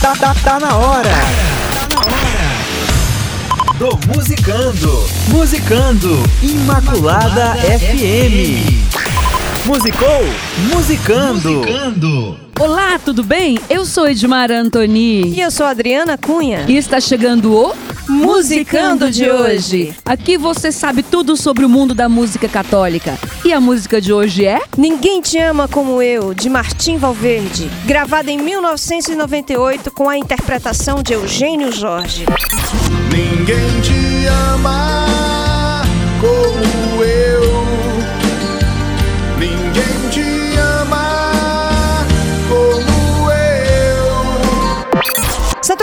tá, tá, tá na hora. Tá na hora. Do Musicando. Musicando. Imaculada, FM. Musicou? Musicando. Musicando. Olá, tudo bem? Eu sou Edmar Antoni. E eu sou Adriana Cunha. E está chegando o Musicando de hoje. Aqui você sabe tudo sobre o mundo da música católica. E a música de hoje é? Ninguém Te Ama Como Eu, de Martim Valverde. Gravada em 1998 com a interpretação de Eugênio Jorge. Ninguém te ama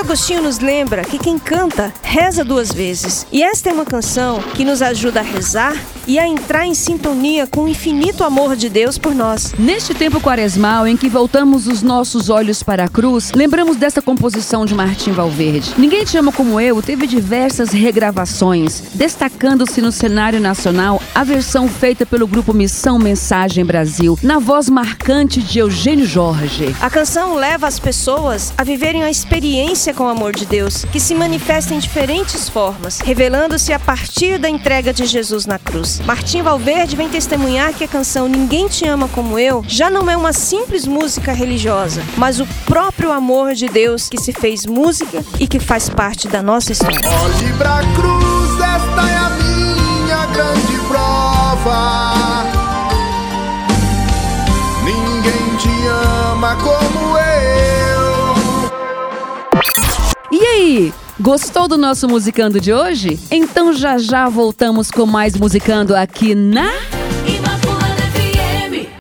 Agostinho nos lembra que quem canta reza duas vezes. E esta é uma canção que nos ajuda a rezar e a entrar em sintonia com o infinito amor de Deus por nós. Neste tempo quaresmal em que voltamos os nossos olhos para a cruz, lembramos desta composição de Martim Valverde. Ninguém te ama como eu teve diversas regravações, destacando-se no cenário nacional a versão feita pelo grupo Missão Mensagem Brasil, na voz marcante de Eugênio Jorge. A canção leva as pessoas a viverem a experiência com o amor de Deus, que se manifesta em diferentes formas, revelando-se a partir da entrega de Jesus na cruz. Martim Valverde vem testemunhar que a canção Ninguém Te Ama Como Eu já não é uma simples música religiosa, mas o próprio amor de Deus que se fez música e que faz parte da nossa história. Olhe pra cruz, esta é a minha grande prova. Ninguém te ama como eu. E aí? Gostou do nosso musicando de hoje? Então já já voltamos com mais musicando aqui na